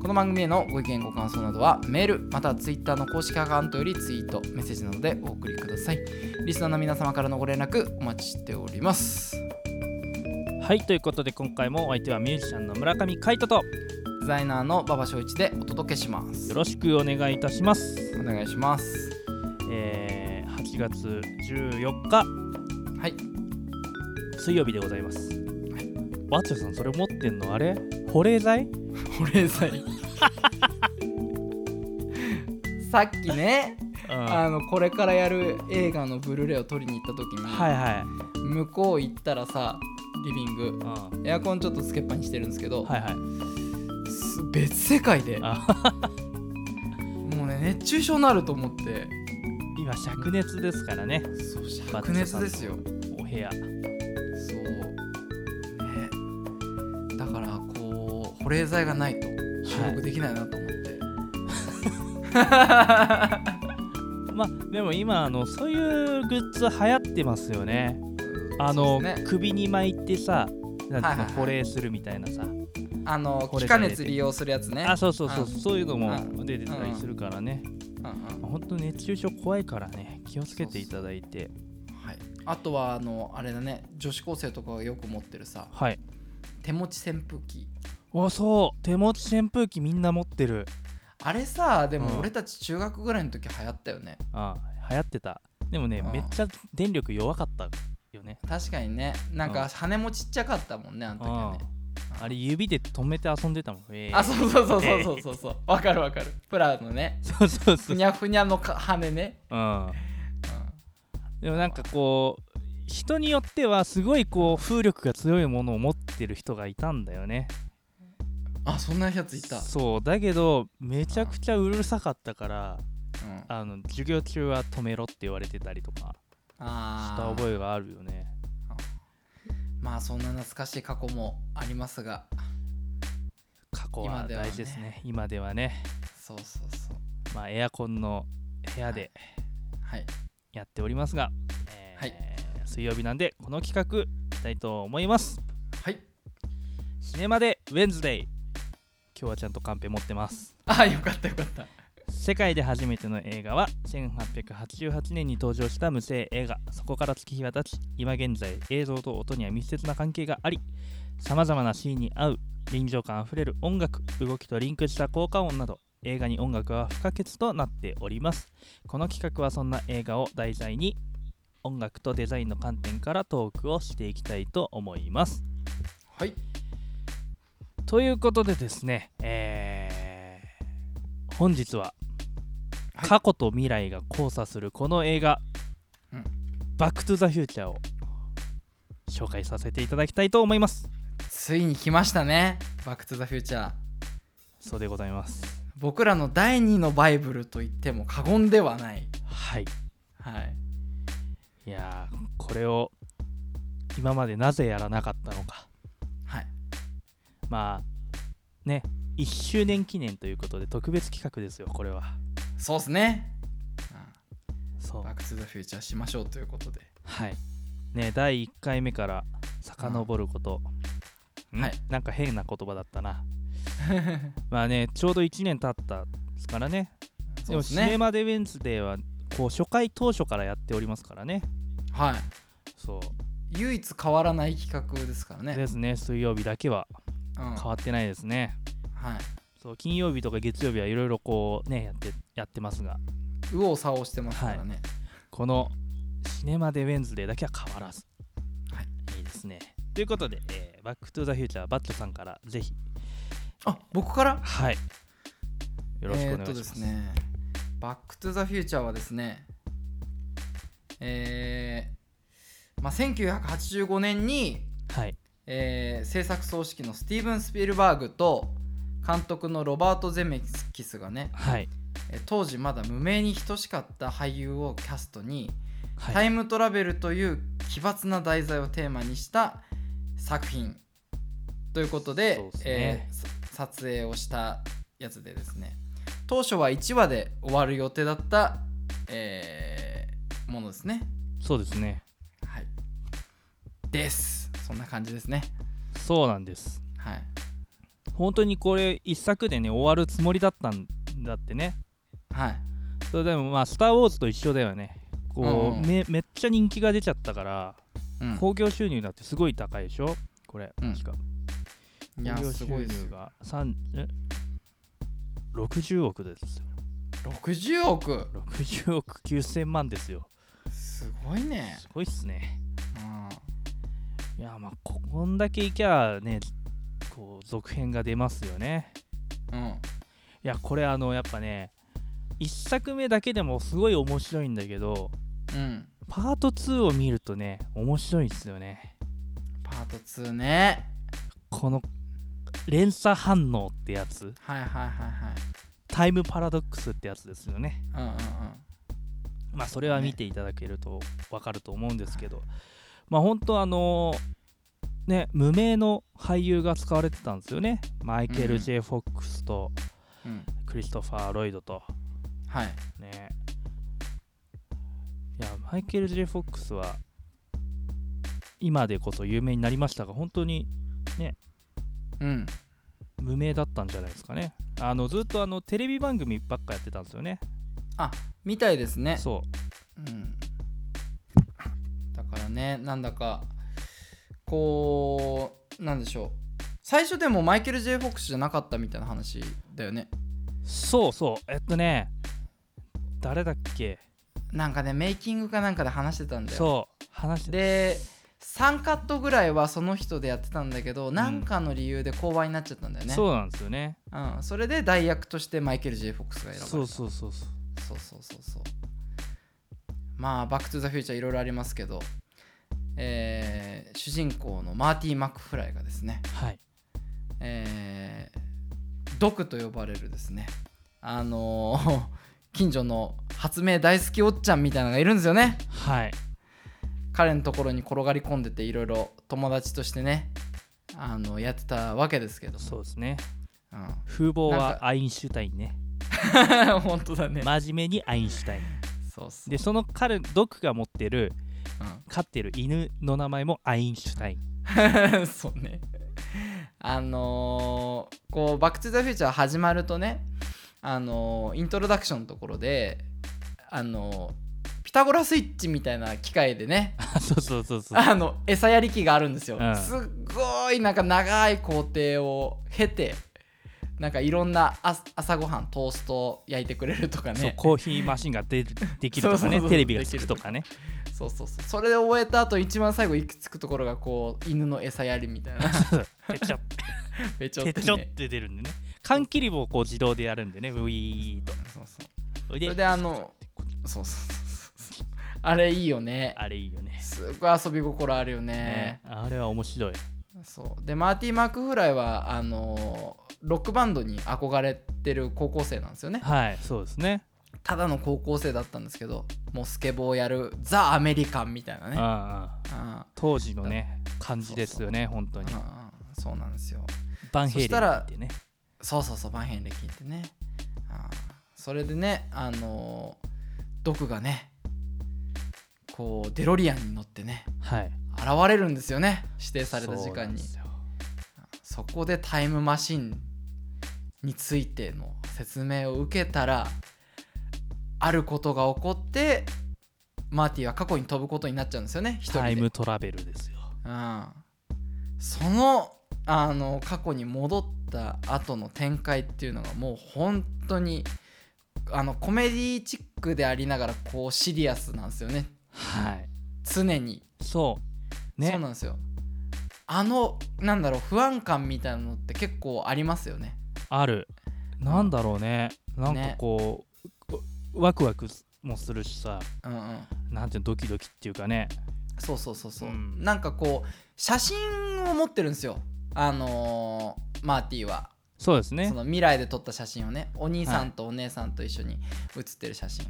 この番組へのご意見ご感想などはメールまたはツイッターの公式アカウントよりツイートメッセージなどでお送りください。リスナーの皆様からのご連絡お待ちしております。はいということで今回もお相手はミュージシャンの村上海人とデザイナーの馬場翔一でお届けします。よろしくお願いいたします。お願いします。えー、8月14日。はい。水曜日でございます。バッチョさんそれ持ってんのあれ？保冷剤？保冷剤さっきねうん。はあのこれからやる映画のブルーレイを取りに行った時に、いはい。向こう行ったらさリビングうん。エアコンちょっとつけっぱにしてるんですけど、はいはい。す別世界であ。もうね熱中症になると思って。今灼熱ですからね。灼熱ですよ。お部屋保冷剤がないと収録できないなと思って、まあでも今あのそういうグッズ流行ってますよね。あの、そうですね。首に巻いてさなんていうのはいはいはい。保冷するみたいなさ、あの気化熱利用するやつね。あそうそうそううん。そういうのもうん。出てたりするからね、うんうん。本当熱中症怖いからね気をつけていただいて。はい、あとはあのあれだね女子高生とかがよく持ってるさはい。手持ち扇風機おそう。手持ち扇風機みんな持ってる。あれさでうん。も俺たち中学ぐらいの時流行ったよね。あ流行ってた。でもねうん。めっちゃ電力弱かったよね。確かにね。なんうん。か羽もちっちゃかったもんねあの時はね。あれ指で止めて遊んでたもん。えー。あそうそうそうそうそうそう。そうわかるわかる。プラのね。そうそうそう。ふにゃふにゃのか羽ね、うん。うん。でもなんかこう人によってはすごいこう風力が強いものを持ってる人がいたんだよねあそんなやついた、そうだけどめちゃくちゃうるさかったからうん、あの授業中は止めろって言われてたりとかした覚えがあるよね。まあそんな懐かしい過去もありますが。過去は大事ですね。今ではね。そうそうそう。まあエアコンの部屋ではい。やっておりますが、えーはい水曜日なんでこの企画いきたいと思います。はい。シネマでウェンズデイ今日はちゃんとカンペ持ってます。あよかったよかった。世界で初めての映画は1888年に登場した無声映画。そこから月日は経ち今現在映像と音には密接な関係がありさまざまなシーンに合う臨場感あふれる音楽動きとリンクした効果音など映画に音楽は不可欠となっております。この企画はそんな映画を題材に音楽とデザインの観点からトークをしていきたいと思います。はいということでですね、えー本日ははい。過去と未来が交差するこの映画「うん。バック・トゥ・ザ・フューチャー」を紹介させていただきたいと思います。ついに来ましたねバックトゥザフューチャーそうでございます。僕らの第二のバイブルと言っても過言ではない。はい。はい。いやーこれを今までなぜやらなかったのか。はいまあね1周年記念ということで特別企画ですよこれはそうっすねそうバックトゥザフューチャーしましょうということではい。ね第1回目から遡ること。んはいなんか変な言葉だったな。まあね、ちょうど1年経ったですからね。でも、そうですねシネマ・デ・ウェンズデーは、こう、初回当初からやっておりますからね。はいそう。唯一変わらない企画ですからねですね、水曜日だけはうん変わってないですね。はいそう、金曜日とか月曜日はいろいろこう、ね、やって、やってますが、右往左往してますからね、このシネマ・デ・ウェンズデーだけは変わらず。はい。いいですね。ということで、えーバック・トゥ・ザ・フューチャー、バッチョさんからぜひあ僕から？はい。よろしくお願いします。ですねバックトゥザフューチャーはですねえーまあ、1985年に、はい。えー制作総指揮のスティーブン・スピルバーグと監督のロバート・ゼメキスがね、はい。えー当時まだ無名に等しかった俳優をキャストに、はい。タイムトラベルという奇抜な題材をテーマにした作品ということでね。えーさ撮影をしたやつでですね。当初は1話で終わる予定だった、えーものですね。そうですね。はい。ですそんな感じですね。そうなんです。はい。本当にこれ一作でね終わるつもりだったんだってね。はい。それでもまあ「スター・ウォーズ」と一緒だよね。こう、うんうん。めめっちゃ人気が出ちゃったからうん。興行収入だってすごい高いでしょ？これうん。確か。いや興行収すごいです入が3え60億ですよ。60億？60億9000万ですよ。すごいね。すごいっすね。うんいやまあここんだけいきゃねこう続編が出ますよね。うん。いやこれあのやっぱね1作目だけでもすごい面白いんだけどうん。パート2を見るとね面白いですよね。パート2ね。この連鎖反応ってやつ。はいはいはいはい。タイムパラドックスってやつですよね。うんうんうん。まあそれは見ていただけると分かると思うんですけど、まあ本当あのね無名の俳優が使われてたんですよね。マイケル・うん J. フォックスとうん。クリストファー・ロイドと。はい。ね。いやマイケル・ J・ フォックスは今でこそ有名になりましたが本当にうん。無名だったんじゃないですかね。あのずっとあのテレビ番組ばっかやってたんですよね。みたいですね。そう。ん。だからねなんだかこうなんでしょう。最初でもマイケル・ J・ フォックスじゃなかったみたいな話だよね。うそうそう。えっとね誰だっけ？なんかねメイキングかなんかで話してたんだよ。そう話してで3カットぐらいはその人でやってたんだけど何かの理由で降板になっちゃったんだよね、そうなんですよね。うん、それで代役としてマイケル・ J・ フォックスが選ばれた。そうそうそうそう。そうそうそうそう。まあ「バック・トゥ・ザ・フューチャー」いろいろありますけど、えー主人公のマーティー・マックフライがですね、はい。えードクと呼ばれるですね。あのー 近所の発明大好きおっちゃんみたいなのがいるんですよね。はい。彼のところに転がり込んでていろいろ友達としてねあのやってたわけですけども。そうですね。うん。風貌はアインシュタインね。本当だね、真面目にアインシュタイン。そうでその彼ドクが持ってるうん飼ってる犬の名前もアインシュタイン。そうね。あのーこう「バック・トゥ・ザ・フューチャー」始まるとね、あのーイントロダクションのところで、あのーピタゴラスイッチみたいな機械でねあ そうそうそうそう。あの餌やり機があるんですよ、うん。すっごいなんか長い工程を経てなんかいろんな朝朝ごはんトーストを焼いてくれるとかね。そうコーヒーマシンがでできるとかねテレビがつくとかね。そうそうそう。それで終えた後一番最後行き着くところがこう犬の餌やりみたいな。ペチョべちょっペてね。チョって出るんでね。缶切り棒をこう自動でやるんでねウィーっと。そうそうそれであのそうそうそうあれいいよね。あれいいよね。すごい遊び心あるよね。ね。あれは面白い。そう。でマーティー・マークフライはあのロックバンドに憧れてる高校生なんですよね。はいそうですね。ただの高校生だったんですけどもうスケボーをやるザ・アメリカンみたいなね。あ当時のね感じですよね本当に。そうなんですよ。バンヘイレンそしたらってねそうそうそうバンヘン歴ってね。ああそれでねあのドクがねこうデロリアンに乗ってねはい。現れるんですよね指定された時間に。そこでタイムマシンについての説明を受けたらあることが起こってマーティは過去に飛ぶことになっちゃうんですよね一人で。タイムトラベルですよ。うん、そのあの過去に戻った後の展開っていうのがもう本当にあのコメディチックでありながらこうシリアスなんですよね。はい。常に、そう。ね。そうなんですよ。あのなんだろう不安感みたいなのって結構ありますよねある。なんだろうね。なんかね。こう、ワクワクもするしさ。うんうん。なんていうのドキドキっていうかね。そうそうそうそう、うん。なんかこう写真を持ってるんですよ。あのーマーティは。そうですね。その未来で撮った写真をね。お兄さんとお姉さんと一緒に写ってる写真、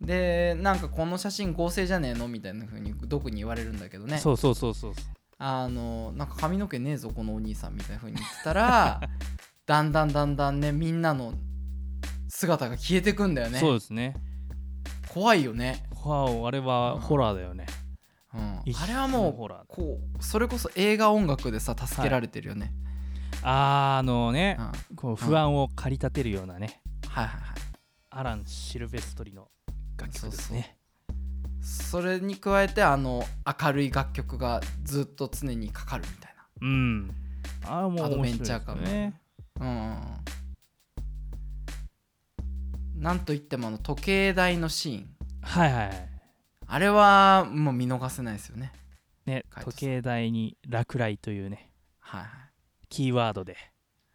でなんかこの写真合成じゃねえのみたいな風にどこに言われるんだけどね。そうそうそうそうあのなんか髪の毛ねえぞこのお兄さんみたいな風に言ってたら だんだんだんだんねみんなの姿が消えてくんだよね。そうですね。怖いよね、あれはホラーだよね。うん。一、あれはもホラーうこうそれこそ映画音楽でさ助けられてるよね、あーあのねうん、はいこう不安を駆り立てるようなね。はいはいアラン・シルベストリの楽曲ですね。それに加えてあの明るい楽曲がずっと常にかかるみたいうん。ああもうアドベンチャー感ね。なうん。なんといってもあの時計台のシーン。はいはいはい。あれはもう見逃せないですよね。ね時計台に落雷というね。はいはい。キーワードで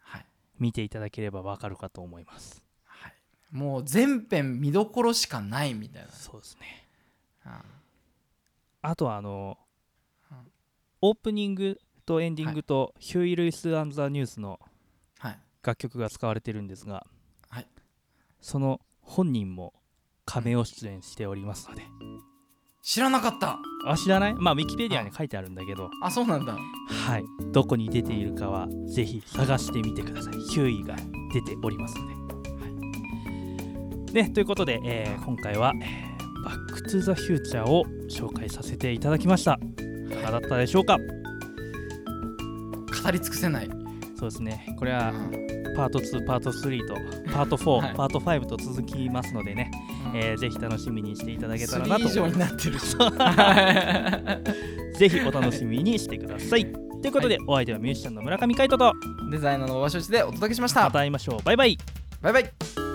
はい。見ていただければわかるかと思います。はい。もう全編見どころしかないみたいな。そうですね。うんあとはあのうん。オープニングとエンディングとヒューイ・ルイス・アン・ザ・ニュースのはい楽曲が使われてるんですが、はい。その本人もカメオ出演しておりますので、知らなかった。あ知らない？まあウィキペディアに書いてあるんだけど。あそうなんだ。はい。どこに出ているかはぜひ探してみてください。ヒューイが出ておりますので、ねということで、えー今回は、えーバック・トゥ・ザ・フューチャーを紹介させていただきました。い。かがだったでしょうか？語り尽くせない、そうですね。これはうん。パート2パート3とパート4、はい。パート5と続きますのでね、えーぜひ楽しみにしていただけたらな3と以上になってる。ぜひお楽しみにしてください。ということで、お相手はミュージシャンの村上海人と。デザイナーの場所でお届けしました。また会いましょう。バイバイ。バイバイ